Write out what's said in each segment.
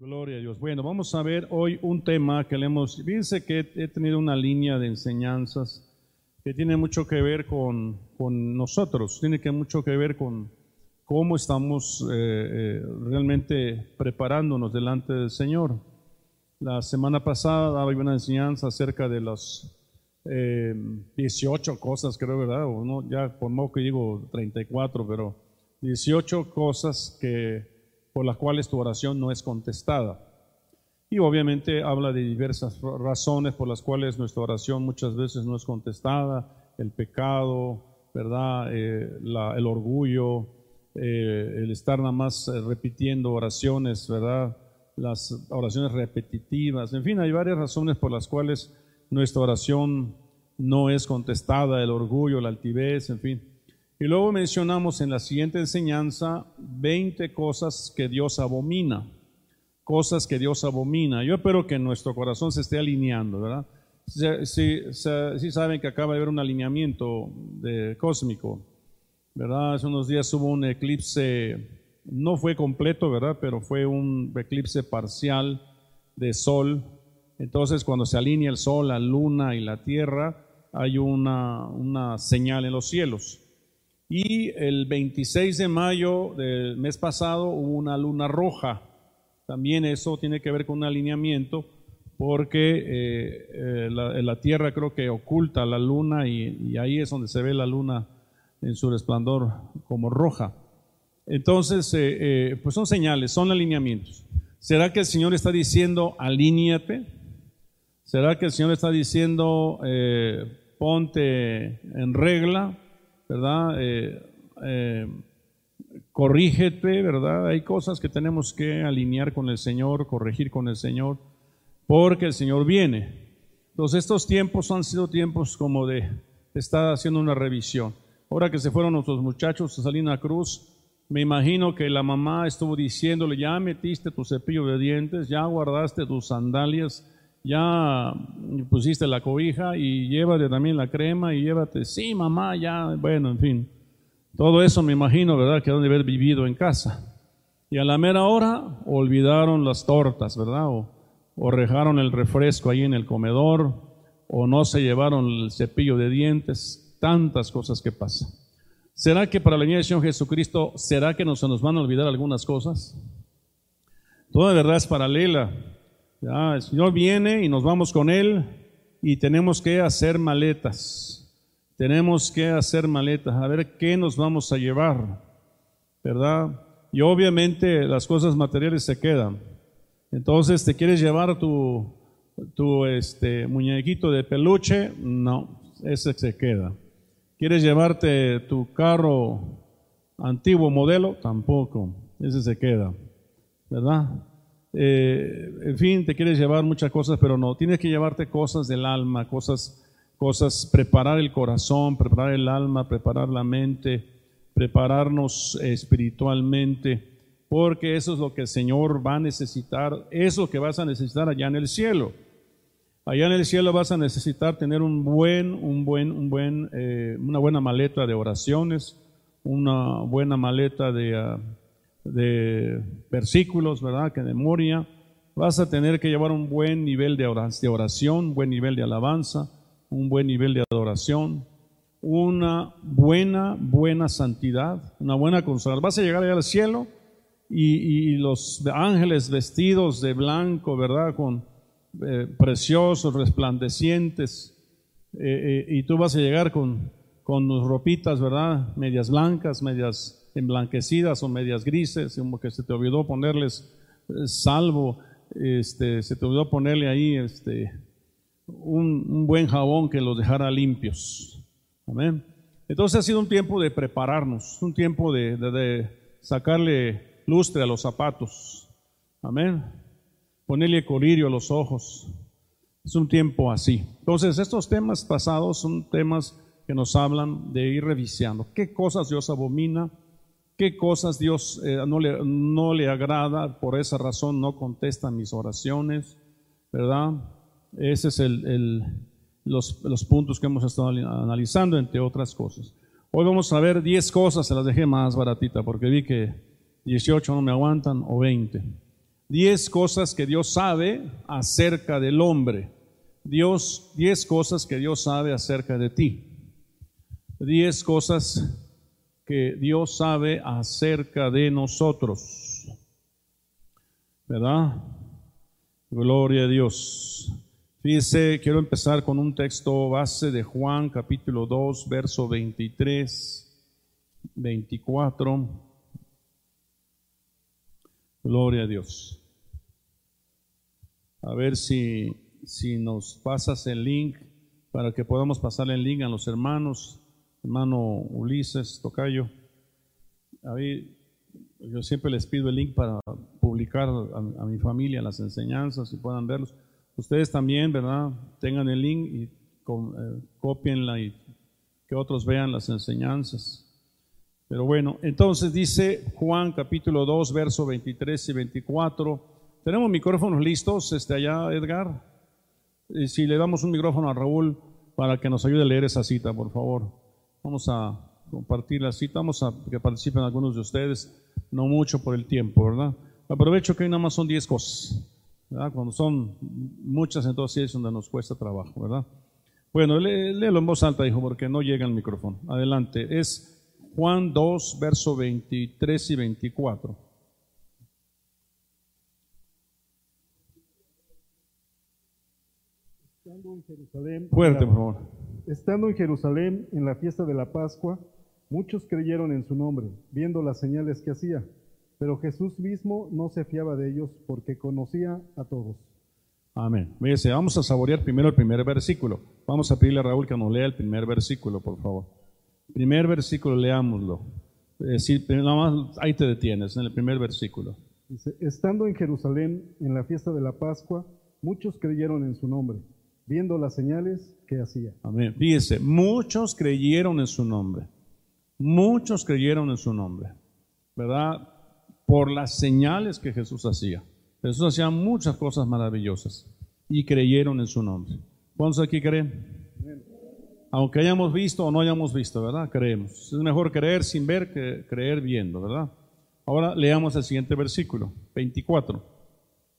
Gloria a Dios. Bueno, vamos a ver hoy un tema que le hemos... Fíjense que he tenido una línea de enseñanzas que tiene mucho que ver con, con nosotros, tiene que mucho que ver con cómo estamos eh, eh, realmente preparándonos delante del Señor. La semana pasada daba una enseñanza acerca de las eh, 18 cosas, creo, ¿verdad? O ya por modo que digo 34, pero 18 cosas que por las cuales tu oración no es contestada. Y obviamente habla de diversas razones por las cuales nuestra oración muchas veces no es contestada, el pecado, ¿verdad? Eh, el orgullo, eh, el estar nada más eh, repitiendo oraciones, ¿verdad? Las oraciones repetitivas, en fin, hay varias razones por las cuales nuestra oración no es contestada, el orgullo, la altivez, en fin. Y luego mencionamos en la siguiente enseñanza 20 cosas que Dios abomina, cosas que Dios abomina. Yo espero que nuestro corazón se esté alineando, ¿verdad? Sí, saben que acaba de haber un alineamiento cósmico, ¿verdad? Hace unos días hubo un eclipse, no fue completo, ¿verdad? Pero fue un eclipse parcial de sol. Entonces, cuando se alinea el sol, la luna y la tierra, hay una, una señal en los cielos. Y el 26 de mayo del mes pasado hubo una luna roja. También eso tiene que ver con un alineamiento porque eh, eh, la, la, Tierra creo que oculta la luna y, ahí es donde se ve la luna en su resplandor como roja. Entonces, eh, pues son señales, son alineamientos. ¿Será que el Señor está diciendo alíñate? ¿Será que el Señor está diciendo ponte en regla? ¿Verdad? Eh, eh, corrígete, ¿verdad? Hay cosas que tenemos que alinear con el Señor, corregir con el Señor, porque el Señor viene. Entonces estos tiempos han sido tiempos como de estar haciendo una revisión. Ahora que se fueron nuestros muchachos a Salina Cruz, me imagino que la mamá estuvo diciéndole, ya metiste tu cepillo de dientes, ya guardaste tus sandalias, ya pusiste la cobija y llévate también la crema y llévate, sí, mamá, ya, bueno, en fin. Todo eso me imagino, ¿verdad? Que han de haber vivido en casa. Y a la mera hora olvidaron las tortas, ¿verdad? O, o rejaron el refresco ahí en el comedor, o no se llevaron el cepillo de dientes, tantas cosas que pasan. ¿Será que para la venida del Señor Jesucristo, será que nos, se nos van a olvidar algunas cosas? Toda verdad es paralela. Ya, el Señor viene y nos vamos con Él y tenemos que hacer maletas. Tenemos que hacer maletas, a ver qué nos vamos a llevar, ¿verdad? Y obviamente las cosas materiales se quedan. Entonces, ¿te quieres llevar tu, este, muñequito de peluche? No, ese se queda. ¿Quieres llevarte tu carro antiguo modelo? Tampoco, ese se queda, ¿verdad? Eh, en fin, te quieres llevar muchas cosas, pero no, tienes que llevarte cosas del alma, cosas, cosas, preparar el corazón, preparar el alma, preparar la mente, prepararnos espiritualmente, porque eso es lo que el Señor va a necesitar, eso que vas a necesitar allá en el cielo. Allá en el cielo vas a necesitar tener un buen, un buen, un buen, eh, una buena maleta de oraciones, una buena maleta de uh, de versículos, ¿verdad? Que memoria. Vas a tener que llevar un buen nivel de oración, un buen nivel de alabanza, un buen nivel de adoración, una buena, buena santidad, una buena consagración. Vas a llegar allá al cielo y, y los ángeles vestidos de blanco, ¿verdad? Con eh, preciosos, resplandecientes. Eh, eh, y tú vas a llegar con, con ropitas, ¿verdad? Medias blancas, medias emblanquecidas o medias grises, como que se te olvidó ponerles eh, salvo, este, se te olvidó ponerle ahí este, un, buen jabón que los dejara limpios. Amén. Entonces ha sido un tiempo de prepararnos, un tiempo de, de sacarle lustre a los zapatos. Amén. Ponerle colirio a los ojos. Es un tiempo así. Entonces, estos temas pasados son temas que nos hablan de ir revisando. ¿Qué cosas Dios abomina? Qué cosas Dios eh, no, le, agrada, por esa razón no contesta mis oraciones, ¿verdad? Ese es el, los, los, puntos que hemos estado analizando, entre otras cosas. Hoy vamos a ver 10 cosas, se las dejé más baratita porque vi que 18 no me aguantan o 20. Diez cosas que Dios sabe acerca del hombre. Dios, diez cosas que Dios sabe acerca de ti. Diez cosas que Dios sabe acerca de nosotros. ¿Verdad? Gloria a Dios. Fíjese, quiero empezar con un texto base de Juan capítulo 2, verso 23, 24. Gloria a Dios. A ver si, si nos pasas el link para que podamos pasarle el link a los hermanos, hermano Ulises, Tocayo. A mí, yo siempre les pido el link para publicar a, mi familia las enseñanzas y puedan verlos. Ustedes también, ¿verdad? Tengan el link y eh, copienla y que otros vean las enseñanzas. Pero bueno, entonces dice Juan capítulo 2, verso 23 y 24 tenemos micrófonos listos, este, allá, Edgar. Y si le damos un micrófono a Raúl para que nos ayude a leer esa cita, por favor. Vamos a compartir la cita, vamos a que participen algunos de ustedes, no mucho por el tiempo, ¿verdad? Aprovecho que hoy nada más son 10 cosas, ¿verdad? Cuando son muchas, entonces es donde nos cuesta trabajo, ¿verdad? Bueno, léelo en voz alta, hijo, porque no llega el micrófono. Adelante. Es Juan 2, verso 23 y 24. Estando en Jerusalén, Fuerte, por favor. Estando en Jerusalén en la fiesta de la Pascua, muchos creyeron en su nombre, viendo las señales que hacía. Pero Jesús mismo no se fiaba de ellos porque conocía a todos. Amén. Vamos a saborear primero el primer versículo. Vamos a pedirle a Raúl que nos lea el primer versículo, por favor. Primer versículo, leámoslo. Eh, nada más ahí te detienes, en el primer versículo. Dice, estando en Jerusalén en la fiesta de la Pascua, muchos creyeron en su nombre viendo las señales que hacía. Amén. Fíjese, muchos creyeron en su nombre. Muchos creyeron en su nombre. ¿Verdad? Por las señales que Jesús hacía. Jesús hacía muchas cosas maravillosas y creyeron en su nombre. ¿Cuántos aquí creen? Aunque hayamos visto o no hayamos visto, ¿verdad? Creemos. Es mejor creer sin ver que creer viendo, ¿verdad? Ahora leamos el siguiente versículo, 24.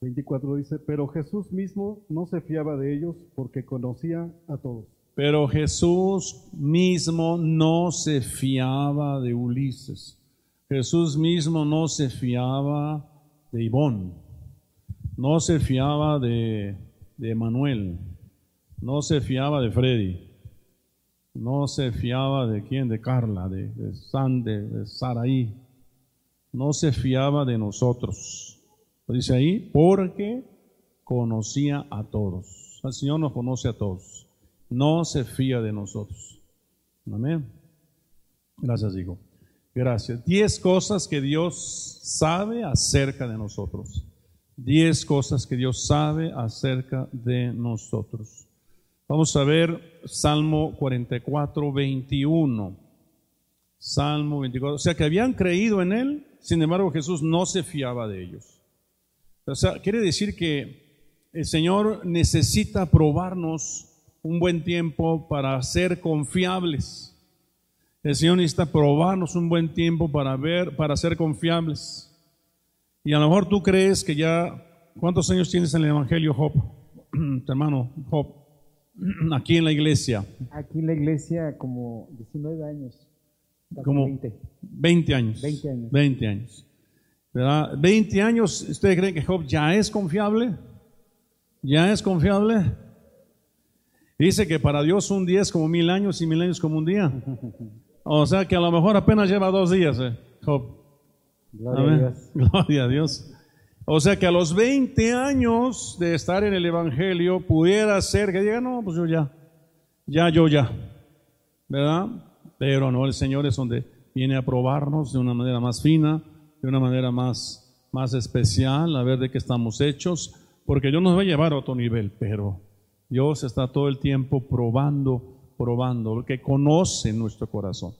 24 dice, pero Jesús mismo no se fiaba de ellos porque conocía a todos. Pero Jesús mismo no se fiaba de Ulises. Jesús mismo no se fiaba de Ivón. No se fiaba de, de Manuel. No se fiaba de Freddy. No se fiaba de quién, de Carla, de, de Sande, de Saraí. No se fiaba de nosotros dice ahí, porque conocía a todos. El Señor nos conoce a todos. No se fía de nosotros. Amén. Gracias, hijo. Gracias. Diez cosas que Dios sabe acerca de nosotros. Diez cosas que Dios sabe acerca de nosotros. Vamos a ver Salmo 44, 21. Salmo 24. O sea que habían creído en Él, sin embargo Jesús no se fiaba de ellos. O sea, quiere decir que el Señor necesita probarnos un buen tiempo para ser confiables. El Señor necesita probarnos un buen tiempo para ver, para ser confiables. Y a lo mejor tú crees que ya, ¿cuántos años tienes en el Evangelio, Job? hermano, Job, aquí en la iglesia. Aquí en la iglesia como 19 años. Como 20. 20 años. 20 años. 20 años. ¿Verdad? 20 años, ¿ustedes creen que Job ya es confiable? ¿Ya es confiable? Dice que para Dios un día es como mil años y mil años como un día. O sea que a lo mejor apenas lleva dos días, eh, Job. Gloria a Dios. Gloria a Dios. O sea que a los 20 años de estar en el Evangelio pudiera ser que diga, no, pues yo ya, ya, yo ya, ¿verdad? Pero no, el Señor es donde viene a probarnos de una manera más fina, de una manera más, más especial, a ver de qué estamos hechos, porque Dios nos va a llevar a otro nivel, pero Dios está todo el tiempo probando, probando, porque conoce nuestro corazón.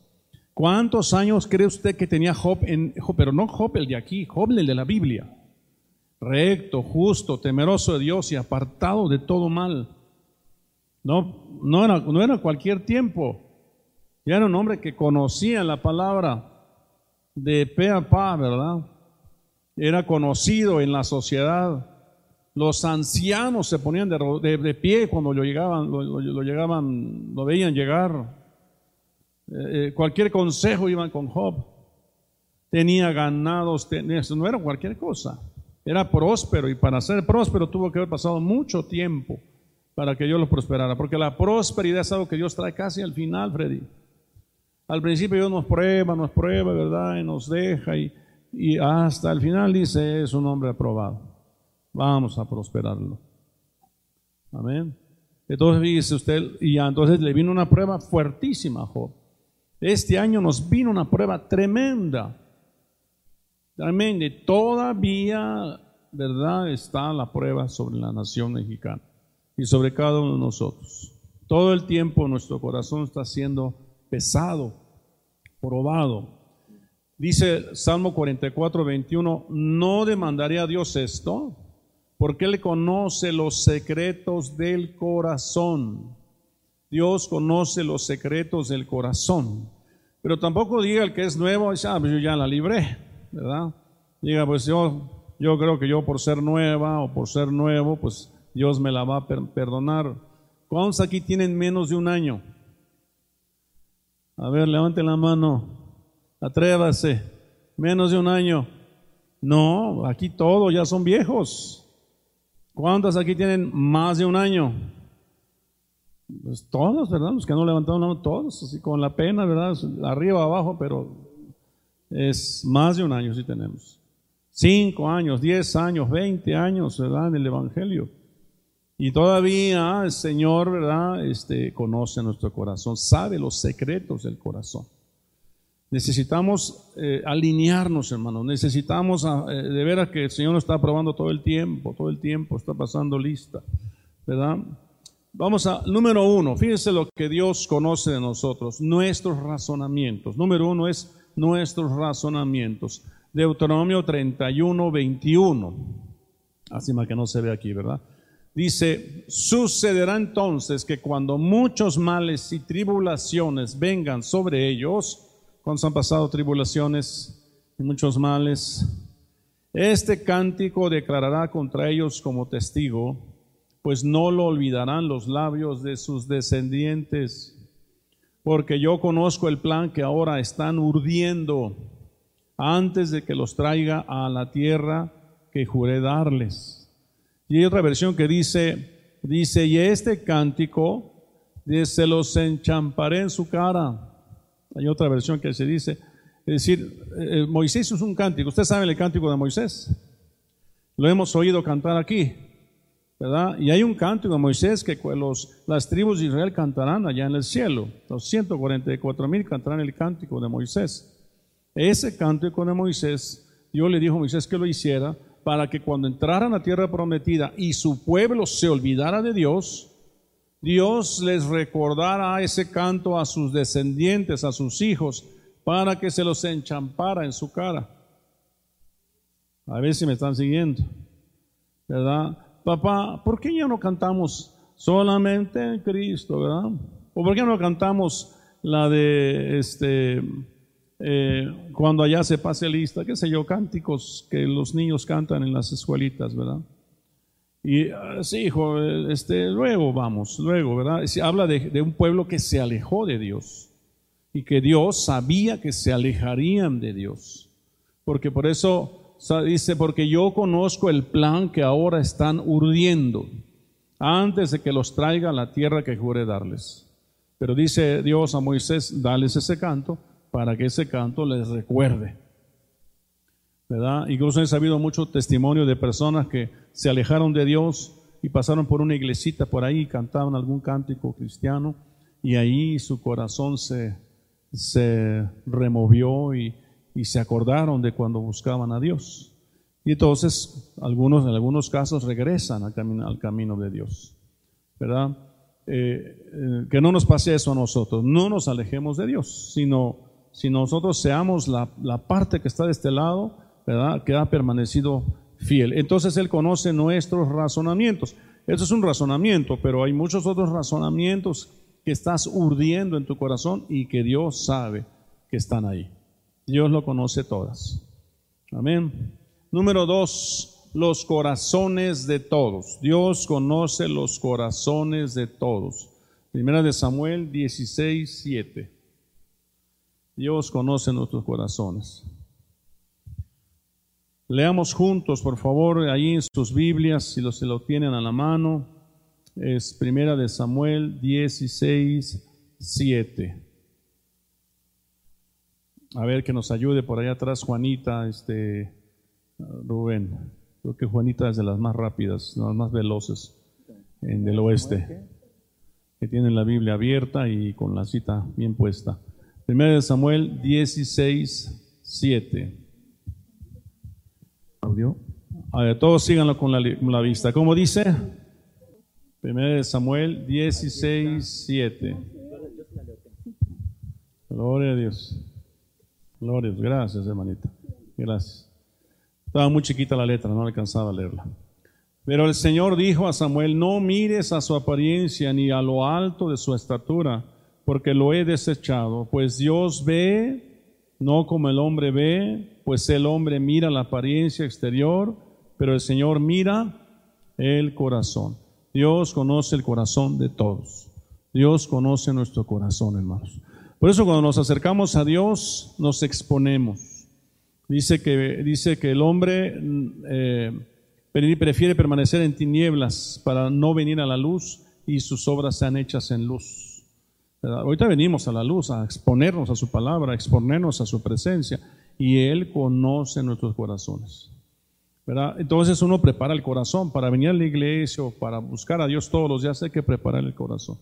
¿Cuántos años cree usted que tenía Job, en, pero no Job el de aquí, Job el de la Biblia? Recto, justo, temeroso de Dios y apartado de todo mal. No, no, era, no era cualquier tiempo. Ya era un hombre que conocía la palabra, de pe a pa, ¿verdad? era conocido en la sociedad. Los ancianos se ponían de, pie cuando lo llegaban, lo, veían llegar. Eh, eh, cualquier consejo iban con Job. Tenía ganados, tenía, no era cualquier cosa. Era próspero y para ser próspero tuvo que haber pasado mucho tiempo para que Dios lo prosperara. Porque la prosperidad es algo que Dios trae casi al final, Freddy. Al principio Dios nos prueba, nos prueba, ¿verdad? Y nos deja y, y hasta el final dice, es un hombre aprobado. Vamos a prosperarlo. Amén. Entonces dice usted, y entonces le vino una prueba fuertísima. Este año nos vino una prueba tremenda. Tremenda. Todavía, ¿verdad? Está la prueba sobre la nación mexicana y sobre cada uno de nosotros. Todo el tiempo nuestro corazón está siendo pesado, probado. Dice Salmo 44, 21, no demandaré a Dios esto, porque Él conoce los secretos del corazón. Dios conoce los secretos del corazón. Pero tampoco diga el que es nuevo, ah, pues yo ya la libré, ¿verdad? Diga, pues yo, yo creo que yo por ser nueva o por ser nuevo, pues Dios me la va a perdonar. ¿Cuántos aquí tienen menos de un año? A ver, levante la mano. Atrévase. Menos de un año. No, aquí todos ya son viejos. ¿Cuántos aquí tienen más de un año? Pues todos, ¿verdad? Los que no levantaron la mano, todos, así con la pena, ¿verdad? Arriba, abajo, pero es más de un año si tenemos. Cinco años, diez años, veinte años, ¿verdad? En el Evangelio. Y todavía el Señor, ¿verdad? Este, conoce nuestro corazón, sabe los secretos del corazón. Necesitamos eh, alinearnos, hermanos. Necesitamos ah, eh, de veras que el Señor nos está probando todo el tiempo, todo el tiempo está pasando lista, ¿verdad? Vamos a, número uno, fíjense lo que Dios conoce de nosotros, nuestros razonamientos. Número uno es nuestros razonamientos. Deuteronomio 31, 21. Así más que no se ve aquí, ¿verdad? Dice, sucederá entonces que cuando muchos males y tribulaciones vengan sobre ellos, cuando han pasado tribulaciones y muchos males, este cántico declarará contra ellos como testigo, pues no lo olvidarán los labios de sus descendientes, porque yo conozco el plan que ahora están urdiendo antes de que los traiga a la tierra que juré darles y hay otra versión que dice, dice, y este cántico se los enchamparé en su cara. Hay otra versión que se dice, es decir, eh, Moisés es un cántico. Usted sabe el cántico de Moisés. Lo hemos oído cantar aquí, ¿verdad? Y hay un cántico de Moisés que los, las tribus de Israel cantarán allá en el cielo. Los 144 mil cantarán el cántico de Moisés. Ese cántico de Moisés, Dios le dijo a Moisés que lo hiciera para que cuando entraran a tierra prometida y su pueblo se olvidara de Dios, Dios les recordara ese canto a sus descendientes, a sus hijos, para que se los enchampara en su cara. A ver si me están siguiendo, ¿verdad? Papá, ¿por qué ya no cantamos solamente en Cristo, verdad? ¿O por qué no cantamos la de este eh, cuando allá se pase lista, qué sé yo, cánticos que los niños cantan en las escuelitas, ¿verdad? Y ah, sí, hijo, este, luego vamos, luego, ¿verdad? habla de, un pueblo que se alejó de Dios y que Dios sabía que se alejarían de Dios. Porque por eso dice, porque yo conozco el plan que ahora están urdiendo antes de que los traiga a la tierra que jure darles. Pero dice Dios a Moisés, dales ese canto para que ese canto les recuerde. ¿Verdad? Incluso he sabido mucho testimonio de personas que se alejaron de Dios y pasaron por una iglesita por ahí cantaban algún cántico cristiano y ahí su corazón se, se removió y, y se acordaron de cuando buscaban a Dios. Y entonces, algunos, en algunos casos, regresan al camino, al camino de Dios. ¿Verdad? Eh, eh, que no nos pase eso a nosotros. No nos alejemos de Dios, sino si nosotros seamos la, parte que está de este lado, ¿verdad? Que ha permanecido fiel. Entonces Él conoce nuestros razonamientos. Eso es un razonamiento, pero hay muchos otros razonamientos que estás urdiendo en tu corazón y que Dios sabe que están ahí. Dios lo conoce todas. Amén. Número dos, los corazones de todos. Dios conoce los corazones de todos. Primera de Samuel 16, 7. Dios conoce nuestros corazones. Leamos juntos, por favor, ahí en sus Biblias, si lo, se lo tienen a la mano. Es Primera de Samuel 16, 7. A ver que nos ayude por allá atrás Juanita, este Rubén. Creo que Juanita es de las más rápidas, las más veloces en del oeste, que tienen la Biblia abierta y con la cita bien puesta. Primera de Samuel 16, 7 audio. A ver, todos síganlo con la, vista. ¿Cómo dice? Primero de Samuel 16, 7. Gloria a Dios. Gloria a Dios. Gracias, hermanita. Gracias. Estaba muy chiquita la letra, no alcanzaba a leerla. Pero el Señor dijo a Samuel, no mires a su apariencia ni a lo alto de su estatura, porque lo he desechado, pues Dios ve no como el hombre ve, pues el hombre mira la apariencia exterior, pero el Señor mira el corazón. Dios conoce el corazón de todos. Dios conoce nuestro corazón, hermanos. Por eso cuando nos acercamos a Dios, nos exponemos. Dice que, dice que el hombre eh, prefiere permanecer en tinieblas para no venir a la luz y sus obras sean hechas en luz. Ahorita venimos a la luz, a exponernos a su palabra, a exponernos a su presencia, y Él conoce nuestros corazones. Entonces uno prepara el corazón para venir a la iglesia o para buscar a Dios todos los días, hay que preparar el corazón,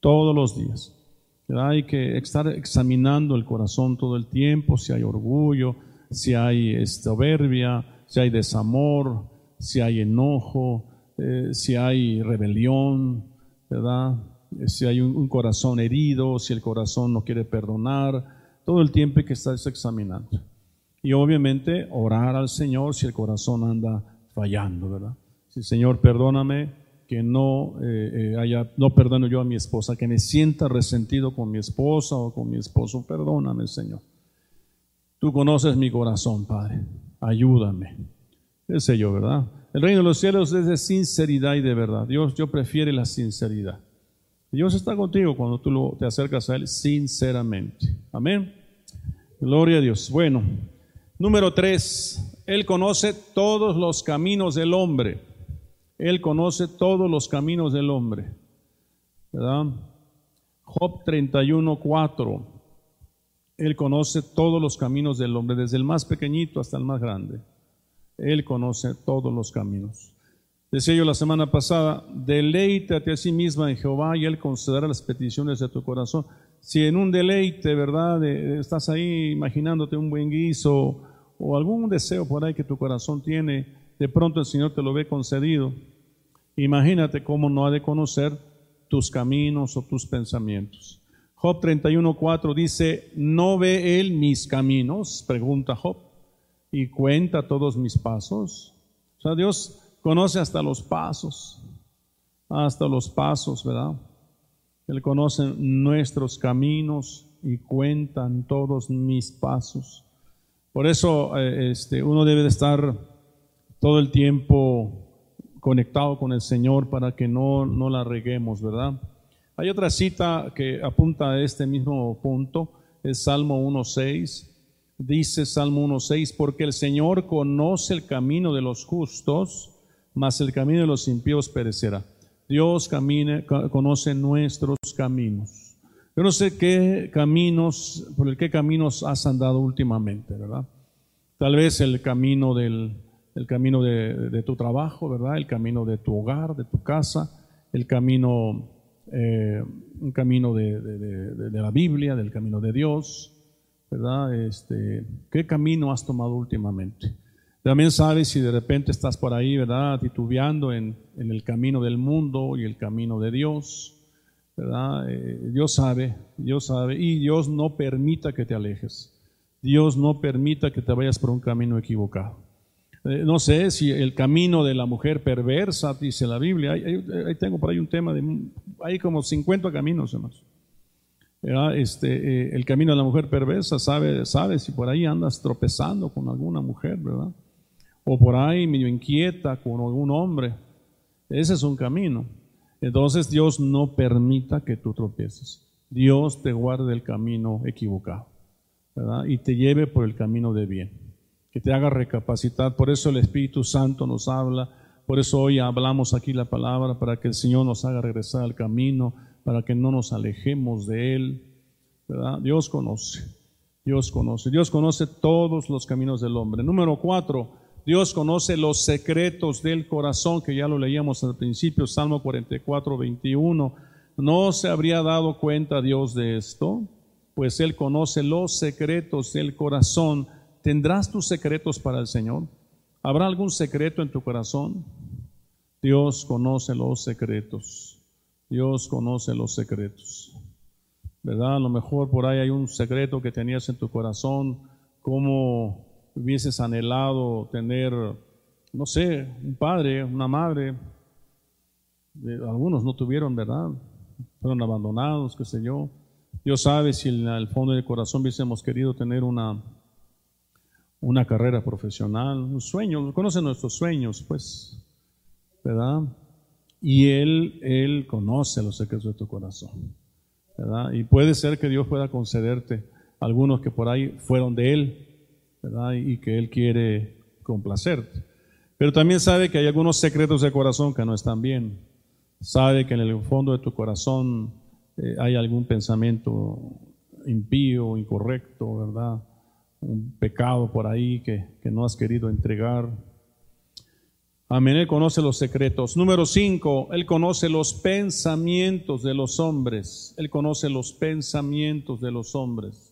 todos los días. Hay que estar examinando el corazón todo el tiempo, si hay orgullo, si hay soberbia, si hay desamor, si hay enojo, eh, si hay rebelión, ¿verdad? Si hay un, corazón herido, si el corazón no quiere perdonar, todo el tiempo que estás examinando. Y obviamente orar al Señor si el corazón anda fallando, ¿verdad? Si Señor, perdóname que no eh, eh, haya, no perdono yo a mi esposa, que me sienta resentido con mi esposa o con mi esposo, perdóname, Señor. Tú conoces mi corazón, Padre. Ayúdame. Ese yo, ¿verdad? El reino de los cielos es de sinceridad y de verdad. Dios, yo prefiere la sinceridad. Dios está contigo cuando tú te acercas a Él sinceramente. Amén. Gloria a Dios. Bueno, número tres, Él conoce todos los caminos del hombre. Él conoce todos los caminos del hombre. ¿Verdad? Job 31, 4. Él conoce todos los caminos del hombre, desde el más pequeñito hasta el más grande. Él conoce todos los caminos. Decía yo la semana pasada, deleítate a sí misma en Jehová y Él concederá las peticiones de tu corazón. Si en un deleite, ¿verdad? estás ahí imaginándote un buen guiso o algún deseo por ahí que tu corazón tiene, de pronto el Señor te lo ve concedido. Imagínate cómo no ha de conocer tus caminos o tus pensamientos. Job 31.4 dice, ¿no ve Él mis caminos? Pregunta Job. Y cuenta todos mis pasos. O sea, Dios conoce hasta los pasos, hasta los pasos, ¿verdad? Él conoce nuestros caminos y cuentan todos mis pasos. Por eso eh, este, uno debe de estar todo el tiempo conectado con el Señor para que no, no la reguemos, ¿verdad? Hay otra cita que apunta a este mismo punto, es Salmo 1.6. Dice Salmo 1.6, porque el Señor conoce el camino de los justos, mas el camino de los impíos perecerá. Dios camina, conoce nuestros caminos. Yo no sé qué caminos, por el qué caminos has andado últimamente, ¿verdad? Tal vez el camino del el camino de, tu trabajo, ¿verdad? El camino de tu hogar, de tu casa, el camino, eh, un camino de, de, la Biblia, del camino de Dios, ¿verdad? Este, ¿Qué camino has tomado últimamente? También sabes si de repente estás por ahí, ¿verdad? Titubeando en, el camino del mundo y el camino de Dios, ¿verdad? Eh, Dios sabe, Dios sabe, y Dios no permita que te alejes. Dios no permita que te vayas por un camino equivocado. Eh, no sé si el camino de la mujer perversa, dice la Biblia, ahí, tengo por ahí un tema de, hay como 50 caminos, hermanos. Este, eh, el camino de la mujer perversa, sabe, sabe si por ahí andas tropezando con alguna mujer, ¿verdad? O por ahí medio inquieta con algún hombre. Ese es un camino. Entonces Dios no permita que tú tropieces. Dios te guarde el camino equivocado y te lleve por el camino de bien, que te haga recapacitar. Por eso el Espíritu Santo nos habla, por eso hoy hablamos aquí la palabra, para que el Señor nos haga regresar al camino, para que no nos alejemos de Él. Dios conoce, Dios conoce, Dios conoce todos los caminos del hombre. Número cuatro, Dios conoce los secretos del corazón, que ya lo leíamos al principio, Salmo 44, 21. ¿No se habría dado cuenta Dios de esto? Pues Él conoce los secretos del corazón. ¿Tendrás tus secretos para el Señor? ¿Habrá algún secreto en tu corazón? Dios conoce los secretos. Dios conoce los secretos. ¿Verdad? A lo mejor por ahí hay un secreto que tenías en tu corazón, como hubieses anhelado tener, no sé, un padre, una madre. Algunos no tuvieron, ¿verdad? Fueron abandonados, qué sé yo. Dios sabe si en el fondo del corazón hubiésemos querido tener una, una carrera profesional, un sueño, conoce nuestros sueños, pues, ¿verdad? Y Él, Él conoce los secretos de tu corazón, ¿verdad? Y puede ser que Dios pueda concederte algunos que por ahí fueron de Él, Y que Él quiere complacerte. Pero también sabe que hay algunos secretos de corazón que no están bien. Sabe que en el fondo de tu corazón eh, hay algún pensamiento impío, incorrecto, ¿verdad? Un pecado por ahí que, que no has querido entregar. Amén, Él conoce los secretos. Número cinco, Él conoce los pensamientos de los hombres. Él conoce los pensamientos de los hombres.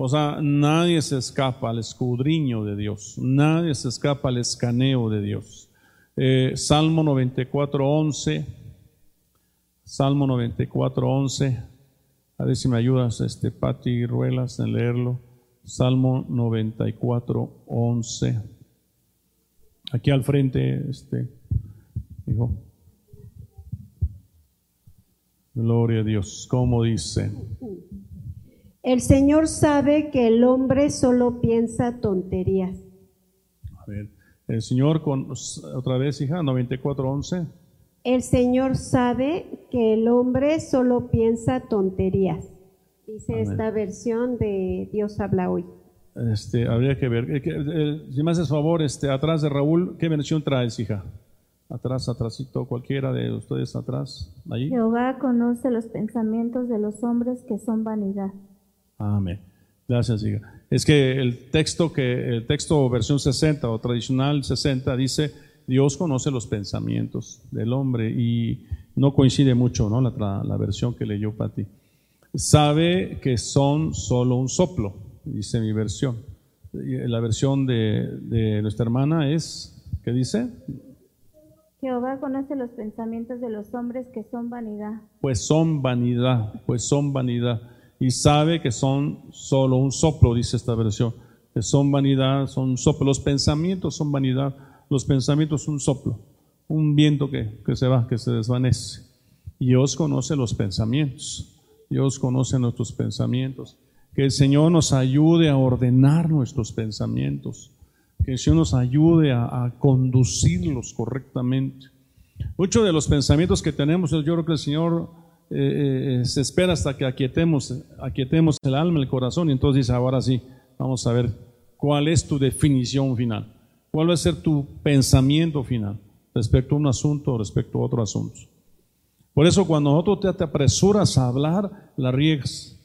O sea, nadie se escapa al escudriño de Dios, nadie se escapa al escaneo de Dios. Eh, Salmo 94, 11, Salmo 94, 11, a ver si me ayudas, este, Pati Ruelas, en leerlo. Salmo 94, 11. Aquí al frente, este, hijo. Gloria a Dios, ¿cómo dice? El Señor sabe que el hombre solo piensa tonterías. A ver, el Señor, con, otra vez, hija, 94.11. El Señor sabe que el hombre solo piensa tonterías. Dice Amén. esta versión de Dios habla hoy. Este, habría que ver. Si me haces favor, este, atrás de Raúl, ¿qué versión traes, hija? Atrás, atrásito, cualquiera de ustedes atrás, allí. Jehová conoce los pensamientos de los hombres que son vanidad. Amén. Gracias, hija. Es que el texto que el texto versión 60 o tradicional 60 dice Dios conoce los pensamientos del hombre y no coincide mucho, ¿no? La, la versión que leyó Pati. Sabe que son solo un soplo, dice mi versión. La versión de, de nuestra hermana es, ¿qué dice? Jehová conoce los pensamientos de los hombres que son vanidad. Pues son vanidad, pues son vanidad. Y sabe que son solo un soplo, dice esta versión. Que son vanidad, son un soplo. Los pensamientos son vanidad. Los pensamientos son un soplo. Un viento que, que se va, que se desvanece. Y Dios conoce los pensamientos. Dios conoce nuestros pensamientos. Que el Señor nos ayude a ordenar nuestros pensamientos. Que el Señor nos ayude a, a conducirlos correctamente. Muchos de los pensamientos que tenemos, yo creo que el Señor eh, eh, se espera hasta que aquietemos, aquietemos el alma, el corazón, y entonces dice, ahora sí, vamos a ver cuál es tu definición final, cuál va a ser tu pensamiento final respecto a un asunto, respecto a otro asunto. Por eso cuando nosotros te, apresuras a hablar, la riegas,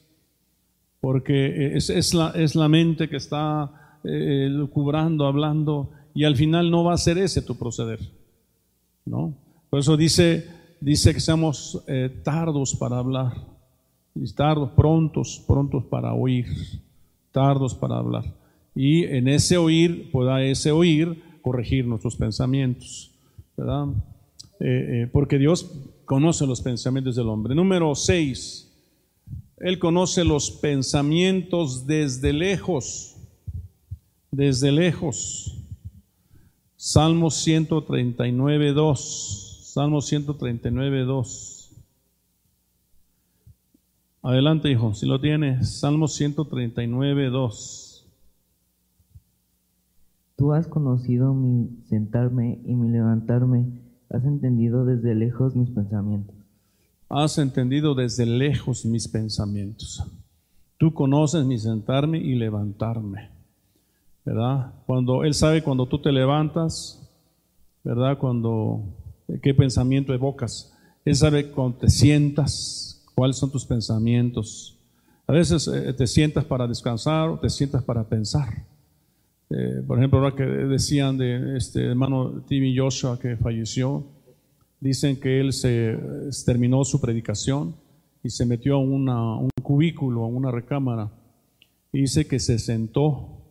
porque es, la, es la mente que está eh, lucubrando, hablando, y al final no va a ser ese tu proceder. ¿no? Por eso dice, dice que seamos eh, tardos para hablar, y tardos, prontos, prontos para oír, tardos para hablar. Y en ese oír, pueda ese oír corregir nuestros pensamientos, ¿verdad? Eh, eh, porque Dios conoce los pensamientos del hombre. Número 6, Él conoce los pensamientos desde lejos, desde lejos. Salmo 139, 2. Salmo 139, 2. Adelante, hijo, si lo tienes. Salmo 139, 2. Tú has conocido mi sentarme y mi levantarme, has entendido desde lejos mis pensamientos. Has entendido desde lejos mis pensamientos. Tú conoces mi sentarme y levantarme. ¿Verdad? Cuando Él sabe cuando tú te levantas, ¿verdad? Cuando, qué pensamiento evocas. Él sabe cuando te sientas, cuáles son tus pensamientos. A veces eh, te sientas para descansar o te sientas para pensar. Eh, por ejemplo, ahora que decían de este hermano Timmy Joshua que falleció, dicen que él se, terminó su predicación y se metió a un cubículo, a una recámara, y dice que se sentó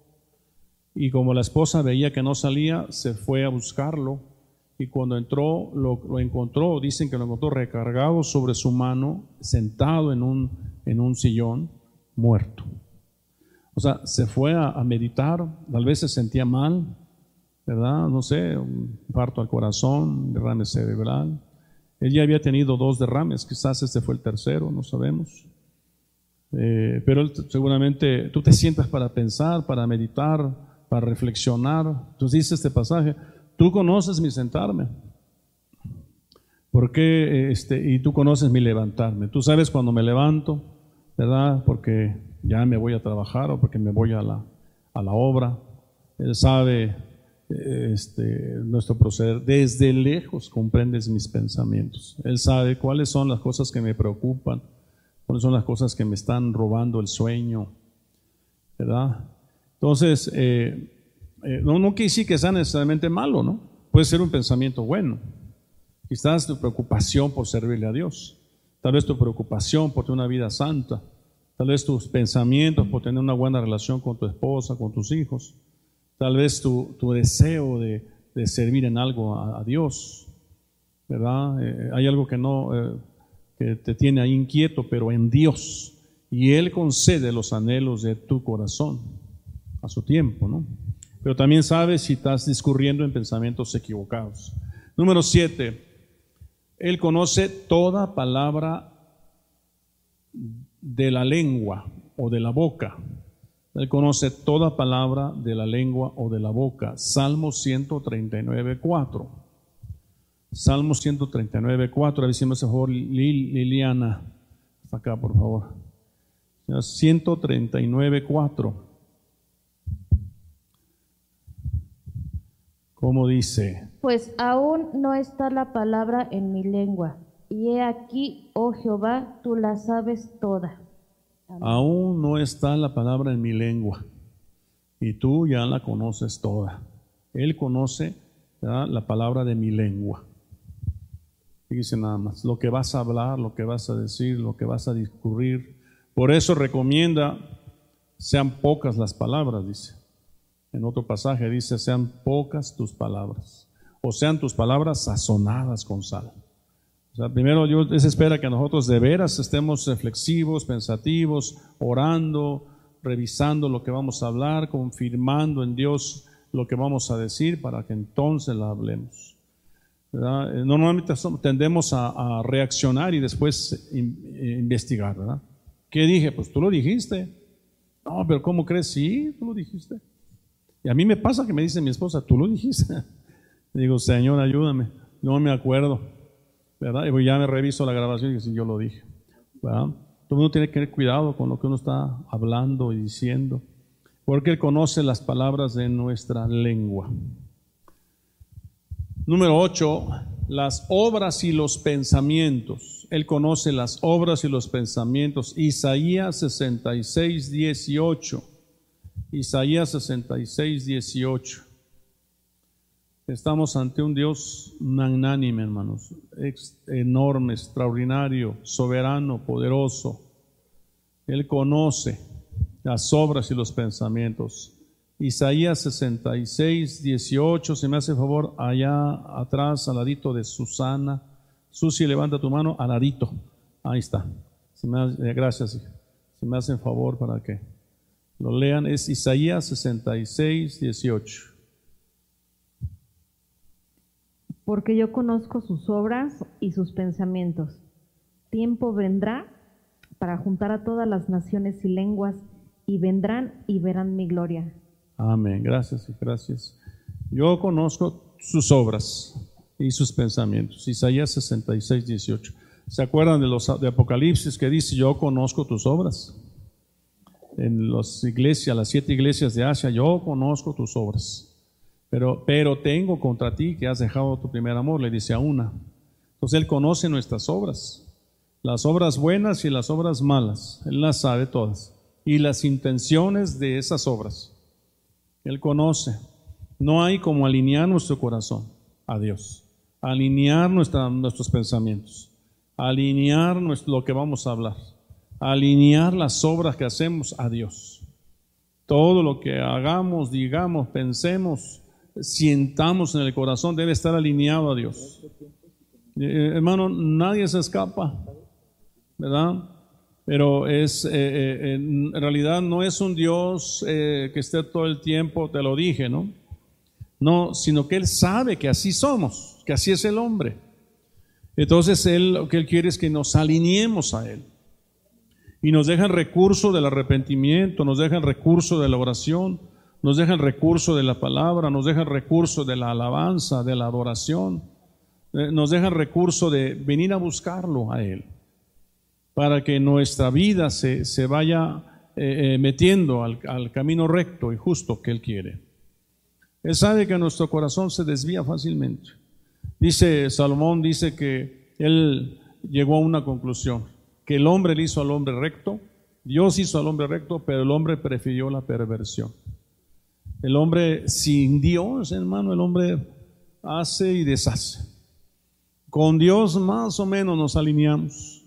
y como la esposa veía que no salía, se fue a buscarlo y cuando entró lo, encontró, dicen que lo encontró recargado sobre su mano, sentado en un, en un sillón, muerto. O sea, se fue a, meditar, tal vez se sentía mal, ¿verdad? No sé, un parto al corazón, derrame cerebral. Él ya había tenido dos derrames, quizás este fue el tercero, no sabemos. Eh, pero seguramente tú te sientas para pensar, para meditar, para reflexionar. Entonces dice este pasaje, tú conoces mi sentarme. ¿Por qué? Este, y tú conoces mi levantarme. Tú sabes cuando me levanto, ¿verdad? Porque ya me voy a trabajar o porque me voy a la, a la obra. Él sabe este, nuestro proceder. Desde lejos comprendes mis pensamientos. Él sabe cuáles son las cosas que me preocupan, cuáles son las cosas que me están robando el sueño. ¿Verdad? Entonces, eh, eh, no, no quiere decir que sea necesariamente malo, ¿no? Puede ser un pensamiento bueno. Quizás tu preocupación por servirle a Dios. Tal vez tu preocupación por tener una vida santa. Tal vez tus pensamientos por tener una buena relación con tu esposa, con tus hijos. Tal vez tu, deseo de, servir en algo a, Dios. ¿Verdad? Eh, hay algo que no, que te tiene ahí inquieto, pero en Dios. Y Él concede los anhelos de tu corazón a su tiempo, ¿no? Pero también sabes si estás discurriendo en pensamientos equivocados. Número siete, Él conoce toda palabra de la lengua o de la boca. Él conoce toda palabra de la lengua o de la boca. Salmo 139, 4. Salmo 139, 4. A ver si me hace favor Liliana. Acá, por favor. 139, 4. ¿Cómo dice? Pues aún no está la palabra en mi lengua. Y he aquí, oh Jehová, tú la sabes toda. Aún no está la palabra en mi lengua. Y tú ya la conoces toda. Él conoce la palabra de mi lengua. Dice nada más, lo que vas a hablar, lo que vas a decir, lo que vas a discurrir. Por eso recomienda, sean pocas las palabras, dice. En otro pasaje dice, sean pocas tus palabras, o sean tus palabras sazonadas con sal. O sea, primero Dios espera que nosotros de veras estemos reflexivos, pensativos, orando, revisando lo que vamos a hablar, confirmando en Dios lo que vamos a decir para que entonces la hablemos. Eh, normalmente tendemos a, reaccionar y después eh, investigar, ¿verdad? ¿Qué dije? Pues tú lo dijiste. No, pero ¿cómo crees? Sí, tú lo dijiste. Y a mí me pasa que me dice mi esposa, tú lo dijiste. Digo, Señor, ayúdame. No me acuerdo. ¿Verdad? Y ya me reviso la grabación y si yo lo dije. ¿Verdad? Todo mundo tiene que tener cuidado con lo que uno está hablando y diciendo. Porque Él conoce las palabras de nuestra lengua. Número 8. Las obras y los pensamientos. Él conoce las obras y los pensamientos. Isaías 66, 18. Isaías 66, 18. Estamos ante un Dios magnánime, hermanos, enorme, extraordinario, soberano, poderoso. Él conoce las obras y los pensamientos. Isaías 66, 18, si me hace favor, allá atrás, al ladito de Susana. Susi, levanta tu mano, al ladito. Ahí está. Si me, eh, gracias. Si me hacen favor para que lo lean, es Isaías 66, 18. Porque yo conozco sus obras y sus pensamientos. Tiempo vendrá para juntar a todas las naciones y lenguas, y vendrán y verán mi gloria. Amén. Gracias y gracias. Yo conozco sus obras y sus pensamientos. Isaías 66, 18. ¿Se acuerdan de los de Apocalipsis que dice, yo conozco tus obras? En las iglesias, las siete iglesias de Asia, yo conozco tus obras. Pero, pero tengo contra ti que has dejado tu primer amor, le dice a una. Entonces Él conoce nuestras obras, las obras buenas y las obras malas. Él las sabe todas. Y las intenciones de esas obras. Él conoce. No hay como alinear nuestro corazón a Dios, alinear nuestros pensamientos, alinear lo que vamos a hablar, alinear las obras que hacemos a Dios. Todo lo que hagamos, digamos, pensemos, sientamos en el corazón debe estar alineado a Dios. Eh, hermano, nadie se escapa, ¿verdad? Pero es, eh, eh, en realidad no es un Dios que esté todo el tiempo, te lo dije, ¿no? No, sino que Él sabe que así somos, que así es el hombre. Entonces Él lo que Él quiere es que nos alineemos a Él. Y nos deja el recurso del arrepentimiento, nos deja el recurso de la oración, nos deja el recurso de la palabra, nos deja el recurso de la alabanza, de la adoración, eh, nos deja el recurso de venir a buscarlo a Él, para que nuestra vida se, vaya eh, eh, metiendo al, al camino recto y justo que Él quiere. Él sabe que nuestro corazón se desvía fácilmente. Dice Salomón, dice que él llegó a una conclusión, que el hombre le hizo al hombre recto, Dios hizo al hombre recto, pero el hombre prefirió la perversión. El hombre sin Dios, hermano, el hombre hace y deshace. Con Dios más o menos nos alineamos,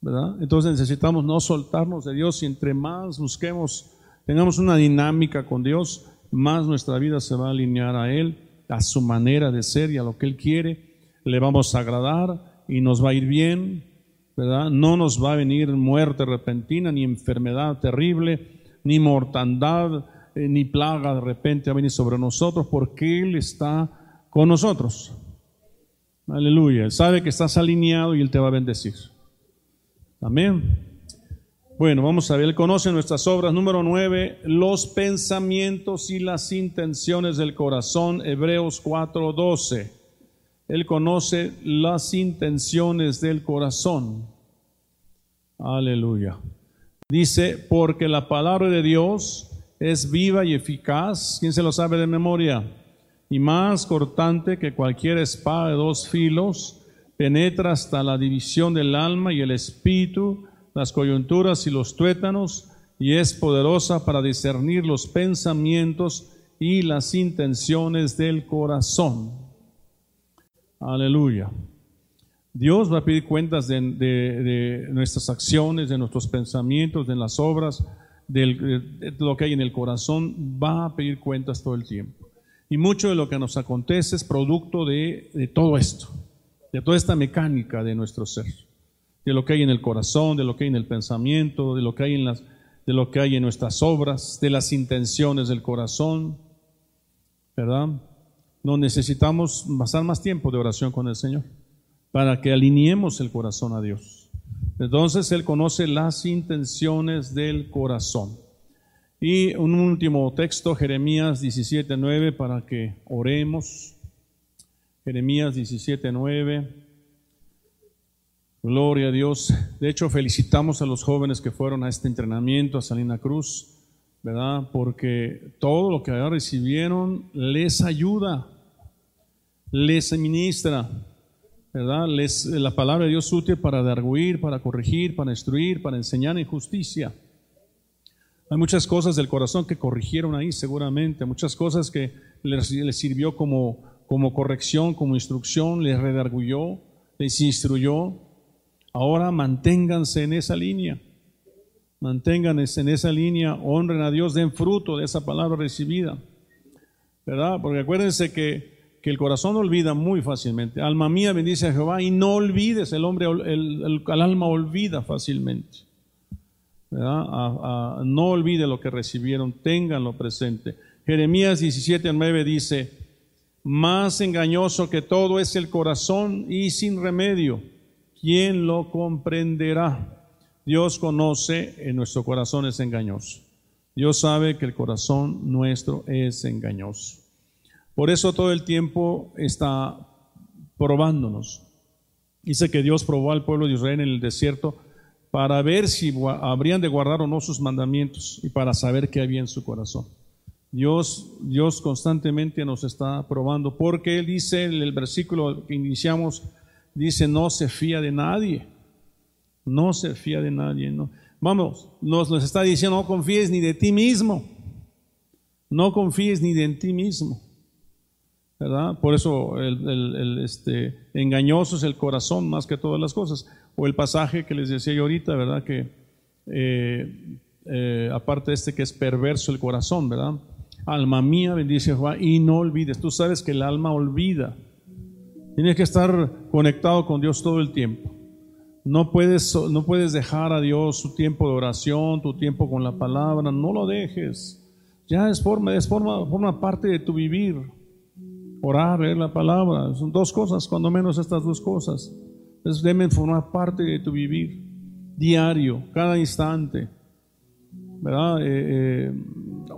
¿verdad? Entonces necesitamos no soltarnos de Dios y entre más busquemos, tengamos una dinámica con Dios, más nuestra vida se va a alinear a Él, a su manera de ser y a lo que Él quiere. Le vamos a agradar y nos va a ir bien, No nos va a venir muerte repentina, ni enfermedad terrible, ni mortandad eh, ni plaga de repente a venir sobre nosotros porque Él está con nosotros. Aleluya. Él sabe que estás alineado y Él te va a bendecir. Amén. Bueno, vamos a ver, Él conoce nuestras obras. Número 9, los pensamientos y las intenciones del corazón. Hebreos 4:12. Él conoce las intenciones del corazón. Aleluya. Dice, porque la palabra de Dios es viva y eficaz, ¿quién se lo sabe de memoria? Y más cortante que cualquier espada de dos filos, penetra hasta la división del alma y el espíritu, las coyunturas y los tuétanos, y es poderosa para discernir los pensamientos y las intenciones del corazón. Aleluya. Dios va a pedir cuentas de, nuestras acciones, de nuestros pensamientos, de las obras, de lo que hay en el corazón, va a pedir cuentas todo el tiempo. Y mucho de lo que nos acontece es producto de, todo esto, de toda esta mecánica de nuestro ser, de lo que hay en el corazón, de lo que hay en el pensamiento, de lo que hay en las, de lo que hay en nuestras obras, de las intenciones del corazón, ¿verdad? No necesitamos pasar más tiempo de oración con el Señor para que alineemos el corazón a Dios. Entonces Él conoce las intenciones del corazón. Y un último texto, Jeremías 17.9, para que oremos. Jeremías 17.9. Gloria a Dios. De hecho, felicitamos a los jóvenes que fueron a este entrenamiento, a Salina Cruz, ¿verdad? Porque todo lo que recibieron les ayuda, les ministra. ¿verdad? Les, la palabra de Dios útil para darguir, para corregir, para instruir, para enseñar en justicia. Hay muchas cosas del corazón que corrigieron ahí seguramente, muchas cosas que les, sirvió como, como corrección, como instrucción, les redarguyó, les instruyó. Ahora manténganse en esa línea, manténganse en esa línea, honren a Dios, den fruto de esa palabra recibida, ¿verdad? Porque acuérdense que que el corazón olvida muy fácilmente. Alma mía, bendice a Jehová y no olvides, el hombre, el, alma olvida fácilmente. no olvide lo que recibieron, ténganlo presente. Jeremías 17, 9 dice, más engañoso que todo es el corazón y sin remedio. ¿Quién lo comprenderá? Dios conoce en nuestro corazón es engañoso. Dios sabe que el corazón nuestro es engañoso. Por eso todo el tiempo está probándonos. Dice que Dios probó al pueblo de Israel en el desierto para ver si habrían de guardar o no sus mandamientos y para saber qué había en su corazón. Dios, Dios constantemente nos está probando, porque Él dice en el versículo que iniciamos, dice, no se fía de nadie, no se fía de nadie. Vamos, nos, nos está diciendo, no confíes ni de ti mismo, no confíes ni de ti mismo. ¿Verdad? Por eso el, este, engañoso es el corazón más que todas las cosas. O el pasaje que les decía yo ahorita, ¿verdad? Que eh, eh, aparte de este que es perverso el corazón, ¿verdad? Alma mía, bendice Jehová y no olvides. Tú sabes que el alma olvida. Tienes que estar conectado con Dios todo el tiempo. No puedes, no puedes dejar a Dios su tiempo de oración, tu tiempo con la palabra. No lo dejes. Ya es forma, es forma, forma parte de tu vivir orar, leer la palabra. Son dos cosas, cuando menos estas dos cosas. Entonces deben formar parte de tu vivir diario, cada instante. ¿Verdad? Eh, eh,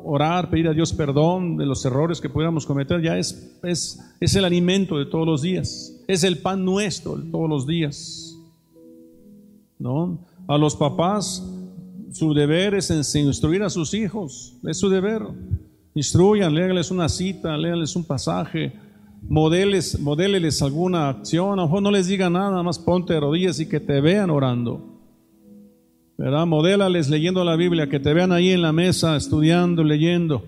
orar, pedir a Dios perdón de los errores que pudiéramos cometer, ya es, es, es el alimento de todos los días. Es el pan nuestro de todos los días. ¿No? A los papás, su deber es instruir a sus hijos. Es su deber. Instruyan, léanles una cita, léanles un pasaje, modeles, alguna acción, a lo mejor no les diga nada, más ponte de rodillas y que te vean orando. ¿Verdad? Modélales leyendo la Biblia, que te vean ahí en la mesa, estudiando, leyendo.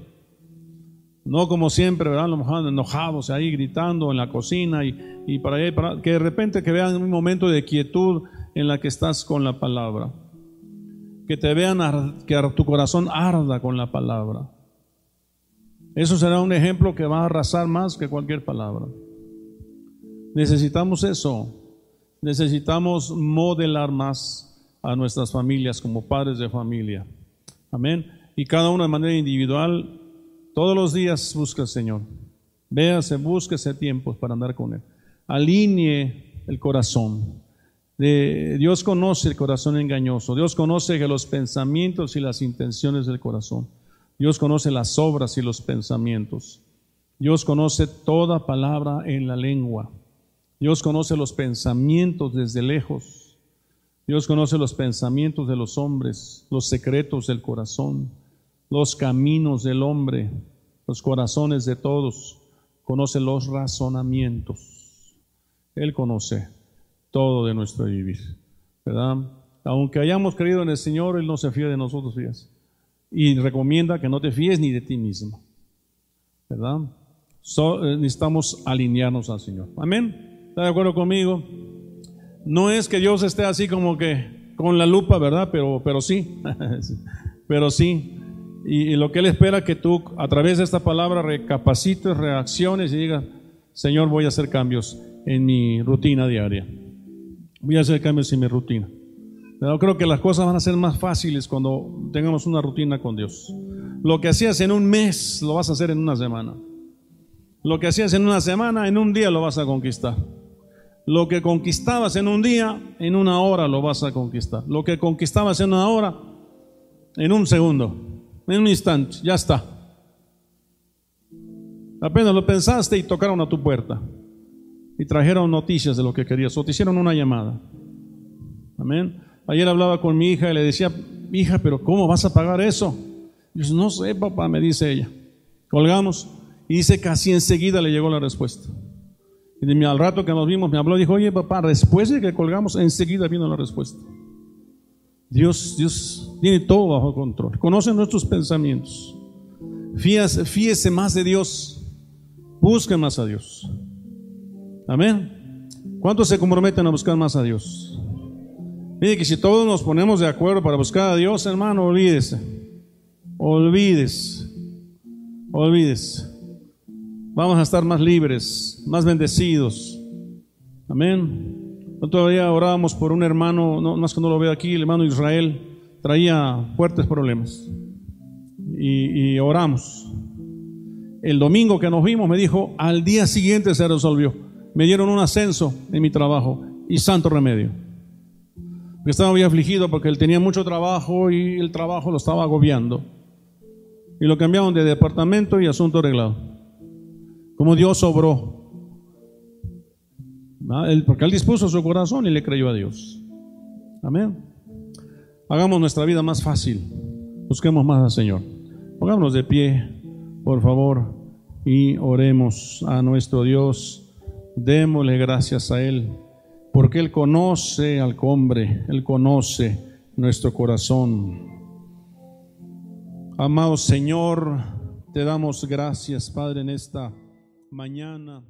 No como siempre, ¿verdad? A lo mejor enojados ahí gritando en la cocina y, y para allá, para, que de repente que vean un momento de quietud en la que estás con la palabra. Que te vean, que tu corazón arda con la palabra. Eso será un ejemplo que va a arrasar más que cualquier palabra. Necesitamos eso. Necesitamos modelar más a nuestras familias como padres de familia. Amén. Y cada uno de manera individual, todos los días busca al Señor. Véase, búsquese tiempos para andar con Él. Alinee el corazón. Dios conoce el corazón engañoso. Dios conoce que los pensamientos y las intenciones del corazón. Dios conoce las obras y los pensamientos. Dios conoce toda palabra en la lengua. Dios conoce los pensamientos desde lejos. Dios conoce los pensamientos de los hombres, los secretos del corazón, los caminos del hombre, los corazones de todos. Conoce los razonamientos. Él conoce todo de nuestro vivir, ¿verdad? Aunque hayamos creído en el Señor, Él no se fía de nosotros, fíjate y recomienda que no te fíes ni de ti mismo. ¿Verdad? Eh, necesitamos alinearnos al Señor. Amén. ¿Está de acuerdo conmigo? No es que Dios esté así como que con la lupa, ¿verdad? Pero, pero sí, pero sí. Y, lo que Él espera que tú a través de esta palabra recapacites, reacciones y digas, Señor, voy a hacer cambios en mi rutina diaria. Voy a hacer cambios en mi rutina. Pero creo que las cosas van a ser más fáciles cuando tengamos una rutina con Dios. Lo que hacías en un mes lo vas a hacer en una semana. Lo que hacías en una semana, en un día lo vas a conquistar. Lo que conquistabas en un día, en una hora lo vas a conquistar. Lo que conquistabas en una hora, en un segundo, en un instante, ya está. Apenas lo pensaste y tocaron a tu puerta. Y trajeron noticias de lo que querías o te hicieron una llamada. Amén. Ayer hablaba con mi hija y le decía, hija, pero ¿cómo vas a pagar eso? yo, no sé, papá, me dice ella. Colgamos y dice casi enseguida le llegó la respuesta. Y al rato que nos vimos me habló y dijo, oye papá, después de que colgamos, enseguida vino la respuesta. Dios, Dios tiene todo bajo control. Conoce nuestros pensamientos. Fíese más de Dios. Busque más a Dios. Amén. ¿Cuántos se comprometen a buscar más a Dios? Mire que si todos nos ponemos de acuerdo para buscar a Dios, hermano, olvídese. Olvídese. Olvídese. Vamos a estar más libres, más bendecidos. Amén. todavía orábamos por un hermano, no más que no lo veo aquí, el hermano Israel, traía fuertes problemas. Y, y oramos. El domingo que nos vimos me dijo, al día siguiente se resolvió. Me dieron un ascenso en mi trabajo y santo remedio estaba muy afligido porque él tenía mucho trabajo y el trabajo lo estaba agobiando. Y lo cambiaron de departamento y asunto arreglado. Como Dios obró. ¿Ah? Porque Él dispuso su corazón y le creyó a Dios. Amén. Hagamos nuestra vida más fácil. Busquemos más al Señor. Pongámonos de pie, por favor, y oremos a nuestro Dios. Démosle gracias a Él, porque Él conoce al hombre, Él conoce nuestro corazón. Amado Señor, te damos gracias, Padre, en esta mañana.